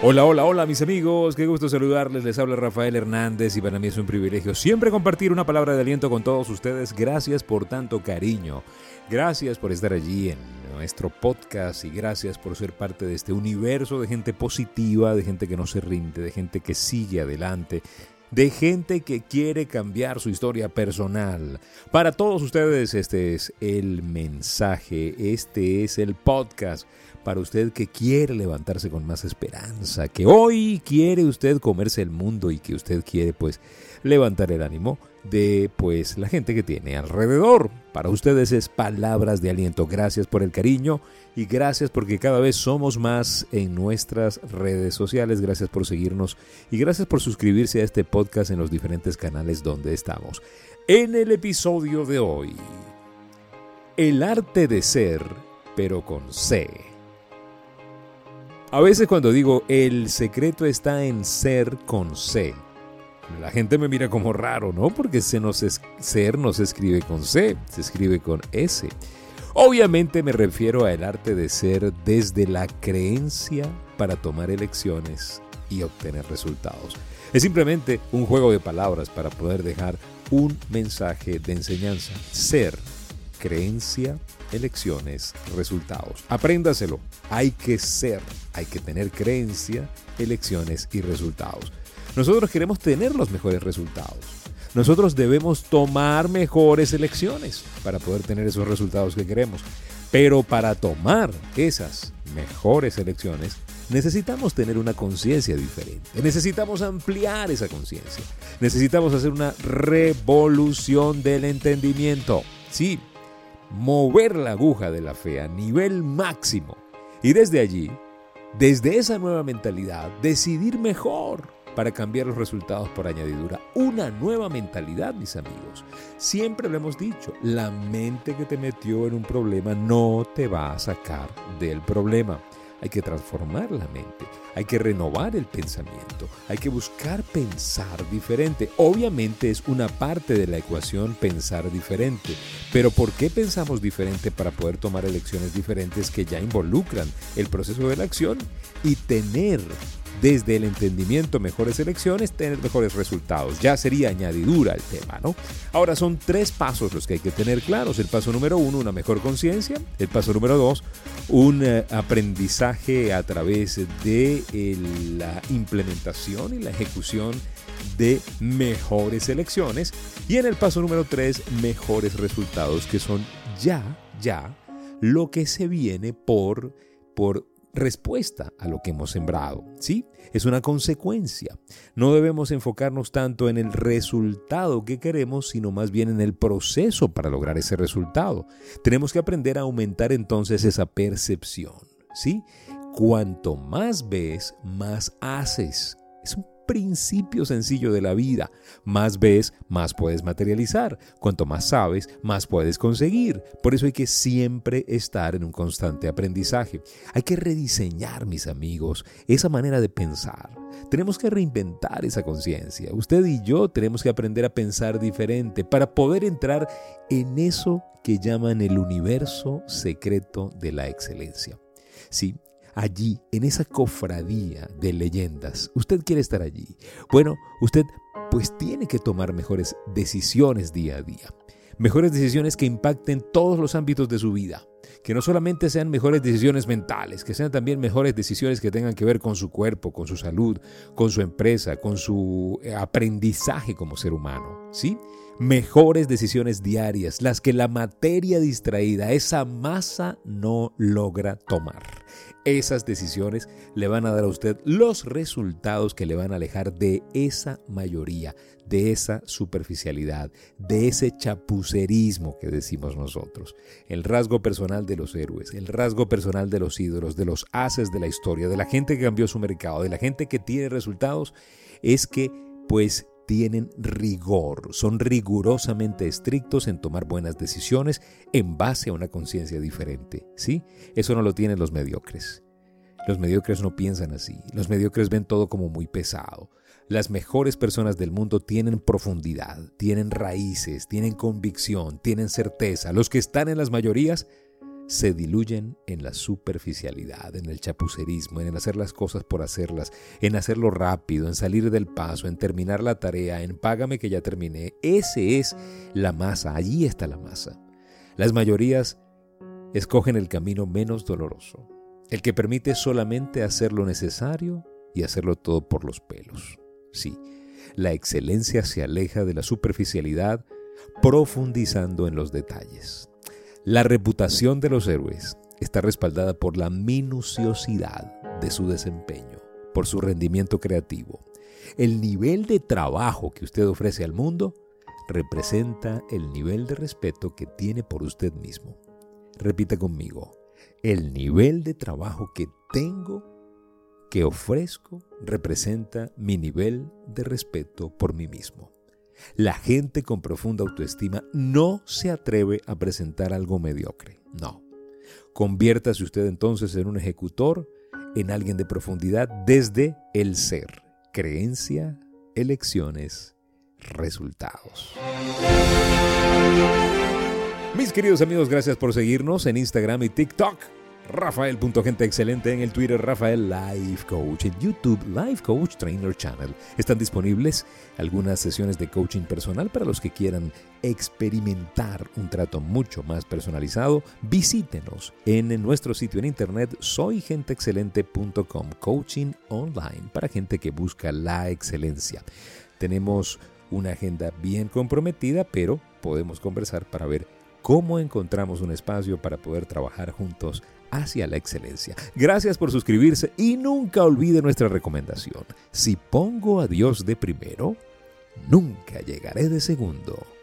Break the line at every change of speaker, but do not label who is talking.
Hola, hola, hola mis amigos, qué gusto saludarles, les habla Rafael Hernández y para mí es un privilegio siempre compartir una palabra de aliento con todos ustedes. Gracias por tanto cariño, gracias por estar allí en nuestro podcast y gracias por ser parte de este universo de gente positiva, de gente que no se rinde, de gente que sigue adelante, de gente que quiere cambiar su historia personal. Para todos ustedes este es el mensaje, este es el podcast para usted que quiere levantarse con más esperanza, que hoy quiere usted comerse el mundo y que usted quiere pues levantar el ánimo de pues la gente que tiene alrededor. Para ustedes es palabras de aliento. Gracias por el cariño y gracias porque cada vez somos más en nuestras redes sociales. Gracias por seguirnos y gracias por suscribirse a este podcast en los diferentes canales donde estamos. En el episodio de hoy, el arte de ser, pero con C. A veces cuando digo el secreto está en ser con C, la gente me mira como raro, ¿no? Porque se nos ser no se escribe con C, se escribe con S. Obviamente me refiero al arte de ser desde la creencia para tomar elecciones y obtener resultados. Es simplemente un juego de palabras para poder dejar un mensaje de enseñanza. Ser, creencia, elecciones, resultados. Apréndaselo. Hay que ser, hay que tener creencia, elecciones y resultados. Nosotros queremos tener los mejores resultados. Nosotros debemos tomar mejores elecciones para poder tener esos resultados que queremos. Pero para tomar esas mejores elecciones, necesitamos tener una conciencia diferente. Necesitamos ampliar esa conciencia. Necesitamos hacer una revolución del entendimiento. Sí, mover la aguja de la fe a nivel máximo y desde allí, desde esa nueva mentalidad, decidir mejor para cambiar los resultados por añadidura. Una nueva mentalidad, mis amigos. Siempre lo hemos dicho, la mente que te metió en un problema no te va a sacar del problema. Hay que transformar la mente, hay que renovar el pensamiento, hay que buscar pensar diferente. Obviamente es una parte de la ecuación pensar diferente, pero ¿por qué pensamos diferente para poder tomar elecciones diferentes que ya involucran el proceso de la acción y tener desde el entendimiento mejores elecciones, tener mejores resultados. Ya sería añadidura el tema, ¿no? Ahora son tres pasos los que hay que tener claros. El paso número uno, una mejor conciencia. El paso número dos, un eh, aprendizaje a través de la implementación y la ejecución de mejores elecciones. Y en el paso número tres, mejores resultados, que son ya, ya, lo que se viene por, por respuesta a lo que hemos sembrado, ¿sí? Es una consecuencia. No debemos enfocarnos tanto en el resultado que queremos, sino más bien en el proceso para lograr ese resultado. Tenemos que aprender a aumentar entonces esa percepción, ¿sí? Cuanto más ves, más haces. Es un principio sencillo de la vida. Más ves, más puedes materializar. Cuanto más sabes, más puedes conseguir. Por eso hay que siempre estar en un constante aprendizaje. Hay que rediseñar, mis amigos, esa manera de pensar. Tenemos que reinventar esa conciencia. Usted y yo tenemos que aprender a pensar diferente para poder entrar en eso que llaman el universo secreto de la excelencia. Sí, allí, en esa cofradía de leyendas. Usted quiere estar allí. Bueno, usted pues tiene que tomar mejores decisiones día a día. Mejores decisiones que impacten todos los ámbitos de su vida. Que no solamente sean mejores decisiones mentales, que sean también mejores decisiones que tengan que ver con su cuerpo, con su salud, con su empresa, con su eh, aprendizaje como ser humano. ¿Sí? Mejores decisiones diarias, las que la materia distraída, esa masa no logra tomar. Esas decisiones le van a dar a usted los resultados que le van a alejar de esa mayoría, de esa superficialidad, de ese chapucerismo que decimos nosotros. El rasgo personal de los héroes, el rasgo personal de los ídolos, de los haces de la historia, de la gente que cambió su mercado, de la gente que tiene resultados, es que pues tienen rigor, son rigurosamente estrictos en tomar buenas decisiones en base a una conciencia diferente, ¿sí? Eso no lo tienen los mediocres. Los mediocres no piensan así, los mediocres ven todo como muy pesado. Las mejores personas del mundo tienen profundidad, tienen raíces, tienen convicción, tienen certeza. Los que están en las mayorías se diluyen en la superficialidad, en el chapucerismo, en hacer las cosas por hacerlas, en hacerlo rápido, en salir del paso, en terminar la tarea, en págame que ya terminé. Ese es la masa, allí está la masa. Las mayorías escogen el camino menos doloroso, el que permite solamente hacer lo necesario y hacerlo todo por los pelos. Sí, la excelencia se aleja de la superficialidad profundizando en los detalles. La reputación de los héroes está respaldada por la minuciosidad de su desempeño, por su rendimiento creativo. El nivel de trabajo que usted ofrece al mundo representa el nivel de respeto que tiene por usted mismo. Repita conmigo, el nivel de trabajo que tengo, que ofrezco, representa mi nivel de respeto por mí mismo. La gente con profunda autoestima no se atreve a presentar algo mediocre, no. Conviértase usted entonces en un ejecutor, en alguien de profundidad desde el ser, creencia, elecciones, resultados. Mis queridos amigos, gracias por seguirnos en Instagram y TikTok. Rafael.genteexcelente en el Twitter, Rafael Life Coach, en YouTube, Life Coach Trainer Channel. Están disponibles algunas sesiones de coaching personal para los que quieran experimentar un trato mucho más personalizado. Visítenos en nuestro sitio en internet soygenteexcelente.com, coaching online para gente que busca la excelencia. Tenemos una agenda bien comprometida, pero podemos conversar para ver cómo encontramos un espacio para poder trabajar juntos hacia la excelencia. Gracias por suscribirse y nunca olvide nuestra recomendación. Si pongo a Dios de primero, nunca llegaré de segundo.